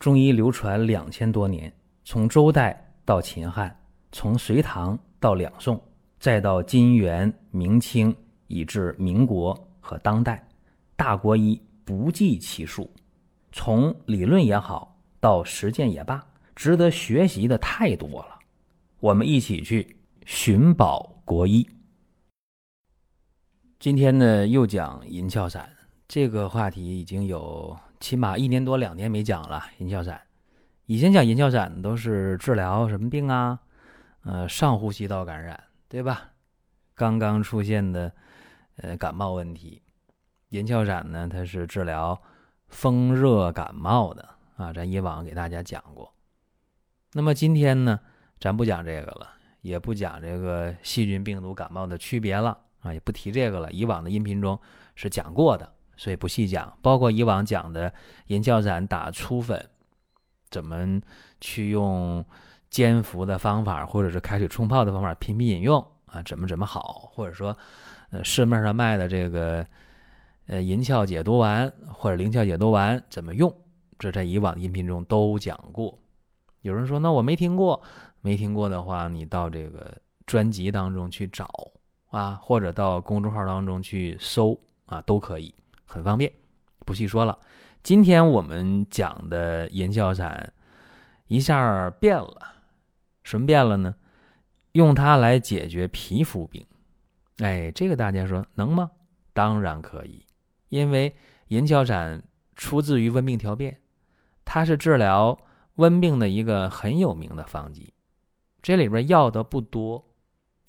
中医流传两千多年，从周代到秦汉，从隋唐到两宋，再到金元明清，以至民国和当代，大国医不计其数。从理论也好，到实践也罢，值得学习的太多了。我们一起去寻宝国医。今天呢，又讲银翘散这个话题，已经有起码一年多、两年没讲了。银翘散，以前讲银翘散都是治疗什么病啊？呃，上呼吸道感染，对吧？刚刚出现的呃感冒问题，银翘散呢，它是治疗风热感冒的啊。咱以往给大家讲过。那么今天呢，咱不讲这个了，也不讲这个细菌、病毒感冒的区别了。啊，也不提这个了。以往的音频中是讲过的，所以不细讲。包括以往讲的银翘散打粗粉，怎么去用煎服的方法，或者是开水冲泡的方法频频饮用啊？怎么怎么好？或者说，呃，市面上卖的这个呃银翘解毒丸或者灵翘解毒丸怎么用？这在以往的音频中都讲过。有人说，那我没听过，没听过的话，你到这个专辑当中去找。啊，或者到公众号当中去搜啊，都可以，很方便，不细说了。今天我们讲的银翘散一下变了，什么变了呢？用它来解决皮肤病，哎，这个大家说能吗？当然可以，因为银翘散出自于温病调变，它是治疗温病的一个很有名的方剂，这里边要的不多。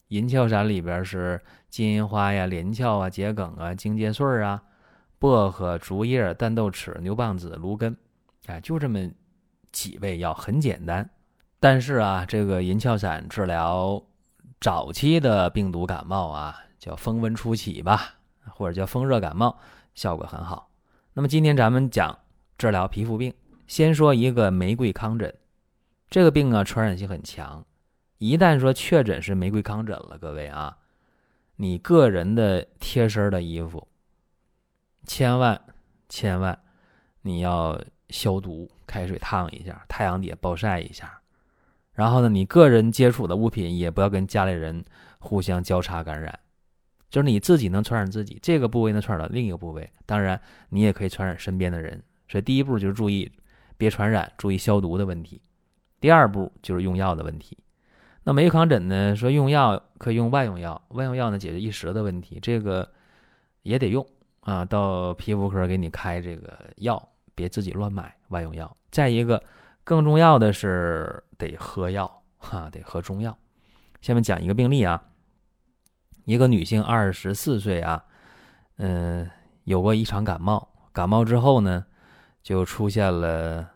银翘散里边是金银花呀、连翘啊、桔梗啊、荆芥穗啊、薄荷、竹叶、淡豆豉、牛蒡子、芦根，啊，就这么几味药，很简单。但是啊，这个银翘散治疗早期的病毒感冒啊，叫风温初起吧，或者叫风热感冒，效果很好。那么今天咱们讲治疗皮肤病，先说一个玫瑰糠疹，这个病啊，传染性很强。一旦说确诊是玫瑰糠疹了，各位啊，你个人的贴身的衣服，千万千万你要消毒，开水烫一下，太阳底下暴晒一下。然后呢，你个人接触的物品也不要跟家里人互相交叉感染，就是你自己能传染自己，这个部位能传染到另一个部位，当然你也可以传染身边的人。所以第一步就是注意别传染，注意消毒的问题。第二步就是用药的问题。那玫瑰糠疹呢？说用药可以用外用药，外用药呢解决一时的问题，这个也得用啊。到皮肤科给你开这个药，别自己乱买外用药。再一个，更重要的是得喝药哈，得喝中药。下面讲一个病例啊，一个女性二十四岁啊，嗯，有过一场感冒，感冒之后呢，就出现了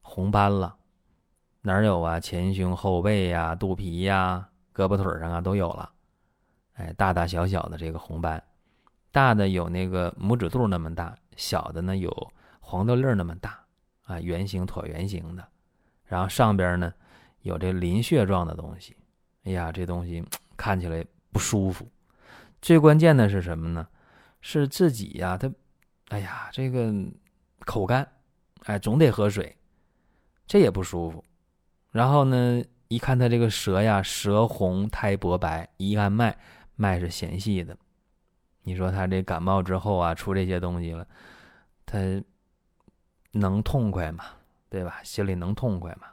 红斑了。哪有啊？前胸后背呀、肚皮呀、胳膊腿上啊都有了，哎，大大小小的这个红斑，大的有那个拇指肚那么大，小的呢有黄豆粒那么大，啊，圆形椭圆形的，然后上边呢有这鳞屑状的东西，哎呀，这东西 看起来不舒服。最关键的是什么呢？是自己呀，他，哎呀，这个口干，哎，总得喝水，这也不舒服。然后呢，一看他这个舌呀，舌红苔薄白，一按脉，脉是弦细的。你说他这感冒之后啊，出这些东西了，他能痛快吗？对吧？心里能痛快吗？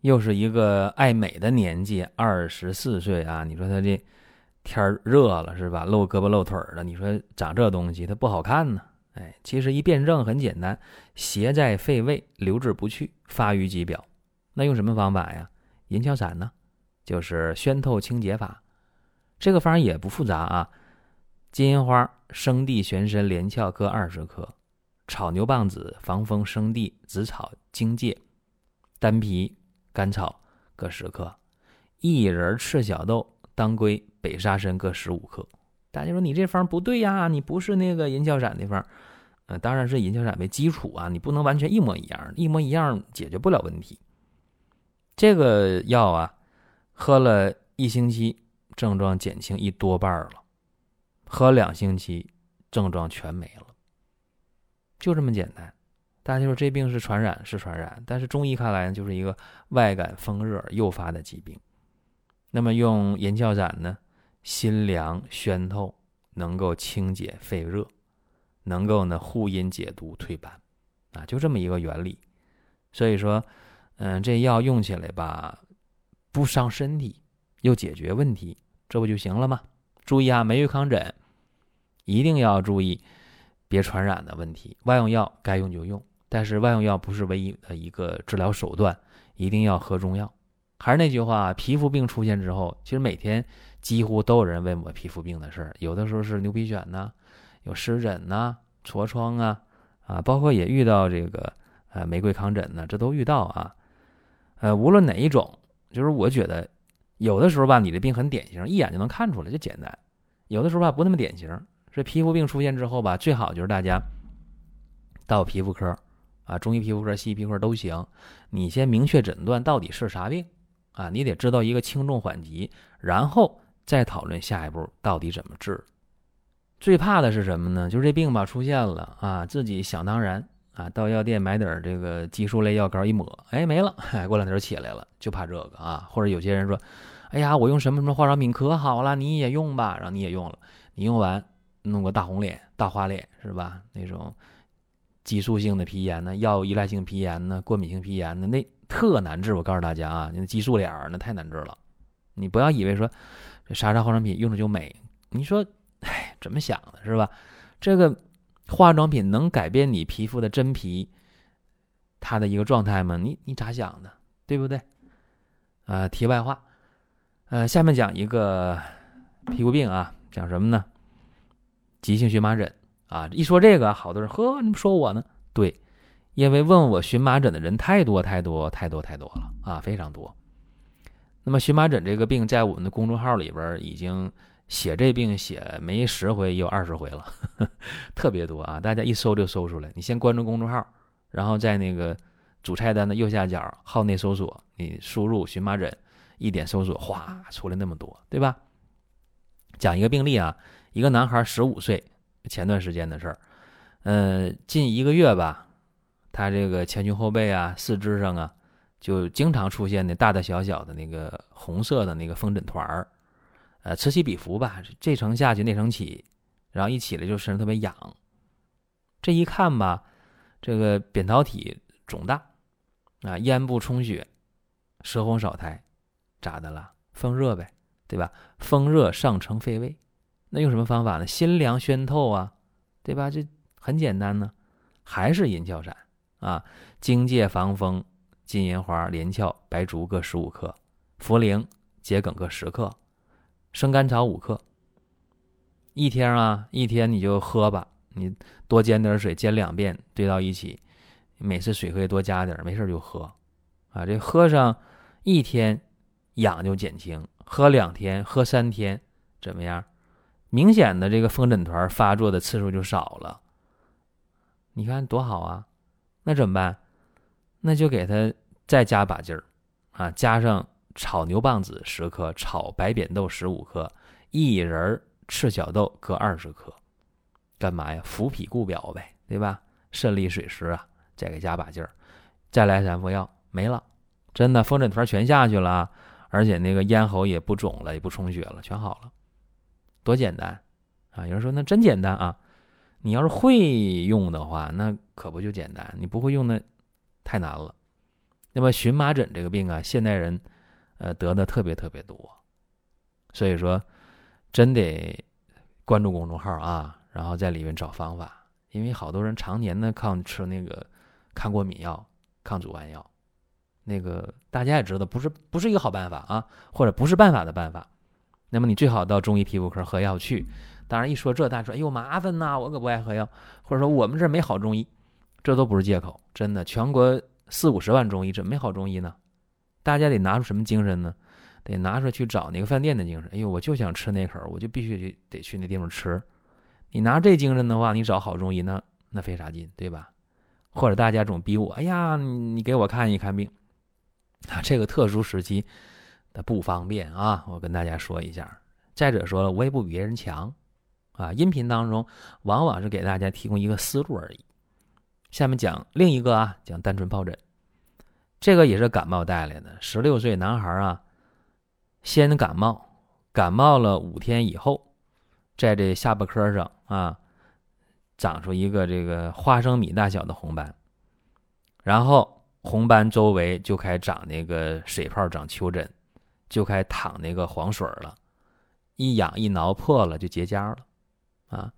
又是一个爱美的年纪，二十四岁啊。你说他这天热了是吧？露胳膊露腿的，你说长这东西，他不好看呢。哎，其实一辩证很简单，邪在肺胃，留滞不去，发于肌表。那用什么方法呀？银翘散呢，就是宣透清洁法。这个方也不复杂啊。金银花、生地、玄参、连翘各二十克，炒牛蒡子、防风、生地、紫草、荆芥、丹皮、甘草各十克，薏仁、赤小豆、当归、北沙参各十五克。大家说你这方不对呀，你不是那个银翘散的方。呃，当然是银翘散为基础啊，你不能完全一模一样，一模一样解决不了问题。这个药啊，喝了一星期，症状减轻一多半了；喝两星期，症状全没了。就这么简单。大家说这病是传染是传染，但是中医看来呢，就是一个外感风热诱发的疾病。那么用银翘散呢，辛凉宣透，能够清解肺热，能够呢护阴解毒退斑，啊，就这么一个原理。所以说，嗯，这药用起来吧，不伤身体，又解决问题，这不就行了吗？注意啊，梅玉康枕一定要注意，别传染的问题。外用药该用就用。但是外用药不是唯一的一个治疗手段，一定要喝中药。还是那句话，皮肤病出现之后，其实每天几乎都有人问我皮肤病的事儿。有的时候是牛皮癣呐，有湿疹呐，痤疮啊，啊，包括也遇到这个呃玫瑰糠疹呢，这都遇到啊。呃，无论哪一种，就是我觉得有的时候吧，你的病很典型，一眼就能看出来，就简单；有的时候吧，不那么典型。这皮肤病出现之后吧，最好就是大家到皮肤科。啊，中医皮肤科、西医皮肤科都行。你先明确诊断到底是啥病啊？你得知道一个轻重缓急，然后再讨论下一步到底怎么治。最怕的是什么呢？就是这病吧出现了啊，自己想当然啊，到药店买点这个激素类药膏一抹，哎没了，过两天起来了，就怕这个啊。或者有些人说，哎呀，我用什么什么化妆品可好了，你也用吧，然后你也用了，你用完弄个大红脸、大花脸是吧？那种。激素性的皮炎呢，药物依赖性皮炎呢，过敏性皮炎呢，那特难治。我告诉大家啊，那激素脸儿那太难治了。你不要以为说啥啥化妆品用着就美，你说，哎，怎么想的是吧？这个化妆品能改变你皮肤的真皮它的一个状态吗？你你咋想的，对不对？啊，题外话，呃，下面讲一个皮肤病啊，讲什么呢？急性荨麻疹。啊，一说这个，好多人呵，你们说我呢？对，因为问我荨麻疹的人太多太多太多太多了啊，非常多。那么荨麻疹这个病，在我们的公众号里边已经写这病写没十回也有二十回了，特别多啊！大家一搜就搜出来。你先关注公众号，然后在那个主菜单的右下角号内搜索，你输入荨麻疹，一点搜索，哗，出来那么多，对吧？讲一个病例啊，一个男孩十五岁。前段时间的事儿，呃，近一个月吧，他这个前胸后背啊、四肢上啊，就经常出现那大大小小的那个红色的那个风疹团儿，呃，此起彼伏吧，这层下去那层起，然后一起来就身上特别痒。这一看吧，这个扁桃体肿大，啊，咽部充血，舌红少苔，咋的了？风热呗，对吧？风热上承肺胃。那用什么方法呢？心凉宣透啊，对吧？这很简单呢，还是银翘散啊，荆芥防风、金银花、连翘、白术各十五克，茯苓、桔梗各十克，生甘草五克。一天啊，一天你就喝吧，你多煎点水，煎两遍，兑到一起，每次水可以多加点，没事就喝啊。这喝上一天，痒就减轻；喝两天，喝三天，怎么样？明显的这个风疹团发作的次数就少了，你看多好啊！那怎么办？那就给他再加把劲儿啊，加上炒牛蒡子十克，炒白扁豆十五克，薏仁、赤小豆各二十克，干嘛呀？扶脾固表呗，对吧？肾利水湿啊，再给加把劲儿，再来三副药，没了，真的风疹团全下去了，而且那个咽喉也不肿了，也不充血了，全好了。多简单啊！有人说那真简单啊！你要是会用的话，那可不就简单？你不会用那太难了。那么荨麻疹这个病啊，现代人呃得的特别特别多，所以说真得关注公众号啊，然后在里面找方法。因为好多人常年的抗吃那个抗过敏药、抗组胺药，那个大家也知道不是不是一个好办法啊，或者不是办法的办法。那么你最好到中医皮肤科喝药去。当然一说这，大家说：“哎呦麻烦呐，我可不爱喝药。”或者说我们这没好中医，这都不是借口。真的，全国四五十万中医，怎么没好中医呢？大家得拿出什么精神呢？得拿出去找那个饭店的精神。哎呦，我就想吃那口，我就必须得得去那地方吃。你拿这精神的话，你找好中医，那那费啥劲，对吧？或者大家总逼我：“哎呀，你给我看一看病。”啊，这个特殊时期。的不方便啊，我跟大家说一下。再者说了，我也不比别人强啊。音频当中往往是给大家提供一个思路而已。下面讲另一个啊，讲单纯疱疹，这个也是感冒带来的。十六岁男孩啊，先感冒，感冒了五天以后，在这下巴颏上啊，长出一个这个花生米大小的红斑，然后红斑周围就开长那个水泡，长丘疹，就开淌那个黄水了，一痒一挠破了就结痂了，啊，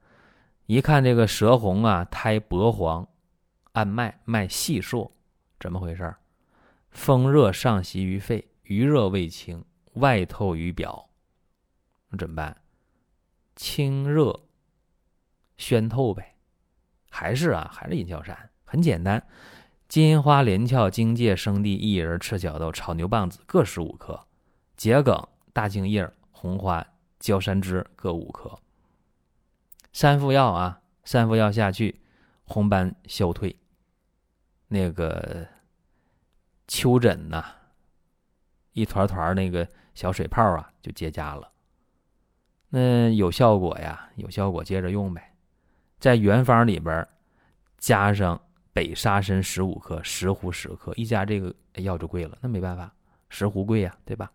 一看这个舌红啊，苔薄黄。按脉，脉细数，怎么回事儿？风热上袭于肺，余热未清，外透于表，那怎么办？清热宣透呗，还是啊，还是银翘散，很简单。金花、连翘、荆芥、生地、薏仁、赤小豆、炒牛蒡子各十五克，桔梗、大青叶、红花、焦山枝各五克。三副药啊，三副药下去，红斑消退。那个丘疹呐，一团团那个小水泡啊，就结痂了。那有效果呀，有效果，接着用呗。在原方里边加上北沙参十五克，石斛十克，一加这个药就贵了。那没办法，石斛贵呀，对吧？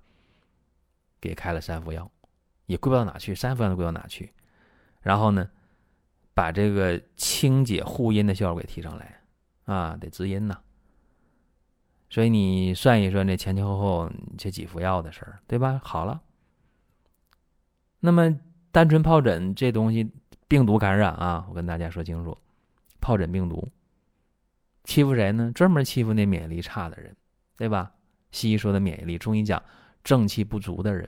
给开了三副药，也贵不到哪去，三副药都贵到哪去。然后呢，把这个清解护阴的效果给提上来。啊，得滋阴呐，所以你算一算这前前后后这几副药的事儿，对吧？好了，那么单纯疱疹这东西，病毒感染啊，我跟大家说清楚，疱疹病毒欺负谁呢？专门欺负那免疫力差的人，对吧？西医说的免疫力，中医讲正气不足的人。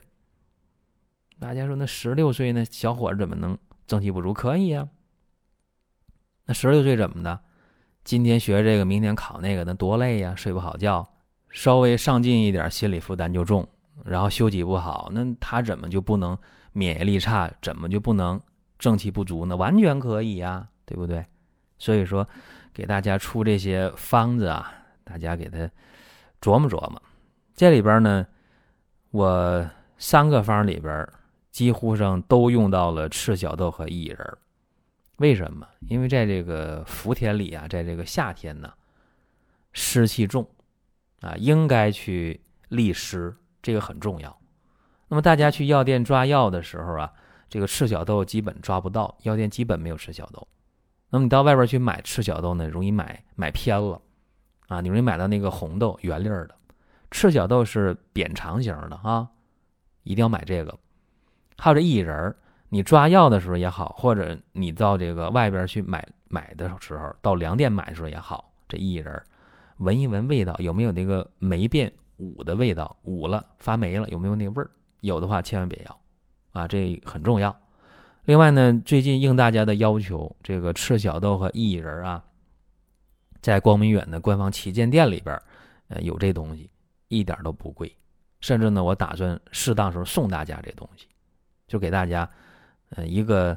大家说那十六岁那小伙子怎么能正气不足？可以啊，那十六岁怎么的？今天学这个，明天考那个，那多累呀！睡不好觉，稍微上进一点，心理负担就重。然后休息不好，那他怎么就不能免疫力差？怎么就不能正气不足呢？完全可以呀，对不对？所以说，给大家出这些方子啊，大家给他琢磨琢磨。这里边呢，我三个方里边几乎上都用到了赤小豆和薏仁。为什么？因为在这个伏天里啊，在这个夏天呢，湿气重，啊，应该去利湿，这个很重要。那么大家去药店抓药的时候啊，这个赤小豆基本抓不到，药店基本没有赤小豆。那么你到外边去买赤小豆呢，容易买买偏了，啊，你容易买到那个红豆圆粒儿的，赤小豆是扁长形的啊，一定要买这个。还有这薏仁儿。你抓药的时候也好，或者你到这个外边去买买的时候，到粮店买的时候也好，这薏仁闻一闻味道有没有那个霉变捂的味道，捂了发霉了有没有那味儿？有的话千万别要，啊，这很重要。另外呢，最近应大家的要求，这个赤小豆和薏仁啊，在光明远的官方旗舰店里边，呃，有这东西，一点都不贵，甚至呢，我打算适当时候送大家这东西，就给大家。呃，一个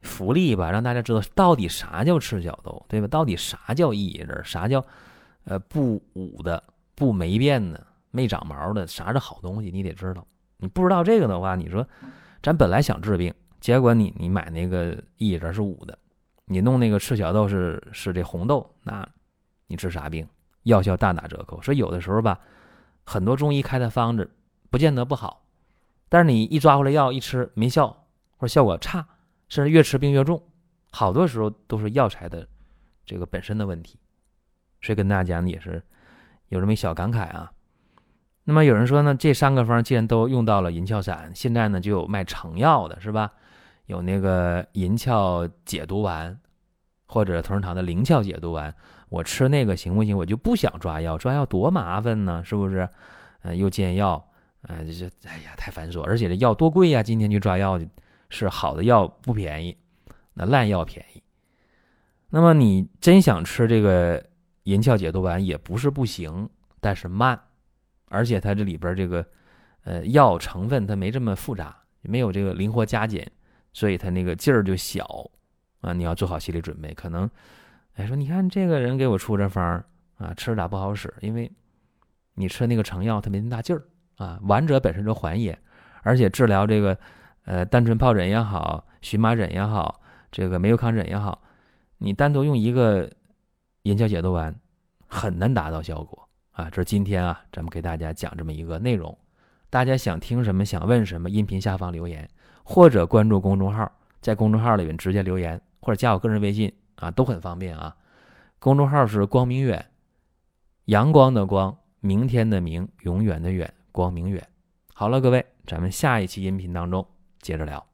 福利吧，让大家知道到底啥叫赤小豆，对吧？到底啥叫薏仁？啥叫呃不捂的、不霉变的、没长毛的？啥是好东西？你得知道。你不知道这个的话，你说咱本来想治病，结果你你买那个薏仁是捂的，你弄那个赤小豆是是这红豆，那你治啥病？药效大打折扣。所以有的时候吧，很多中医开的方子不见得不好，但是你一抓回来药一吃没效。或者效果差，甚至越吃病越重，好多时候都是药材的这个本身的问题。所以跟大家讲也是有这么一小感慨啊。那么有人说呢，这三个方既然都用到了银翘散，现在呢就有卖成药的，是吧？有那个银翘解毒丸，或者同仁堂的灵翘解毒丸，我吃那个行不行？我就不想抓药，抓药多麻烦呢，是不是？呃，又煎药，嗯，这这，哎呀，太繁琐，而且这药多贵呀！今天去抓药去。是好的药不便宜，那烂药便宜。那么你真想吃这个银翘解毒丸也不是不行，但是慢，而且它这里边这个呃药成分它没这么复杂，没有这个灵活加减，所以它那个劲儿就小啊。你要做好心理准备，可能哎说你看这个人给我出这方啊，吃咋不好使？因为你吃那个成药它没那么大劲儿啊。丸者本身就缓解，而且治疗这个。呃，单纯疱疹也好，荨麻疹也好，这个梅毒糠疹也好，你单独用一个银翘解毒丸很难达到效果啊。这是今天啊，咱们给大家讲这么一个内容。大家想听什么，想问什么，音频下方留言，或者关注公众号，在公众号里面直接留言，或者加我个人微信啊，都很方便啊。公众号是光明远，阳光的光，明天的明，永远的远，光明远。好了，各位，咱们下一期音频当中接着聊。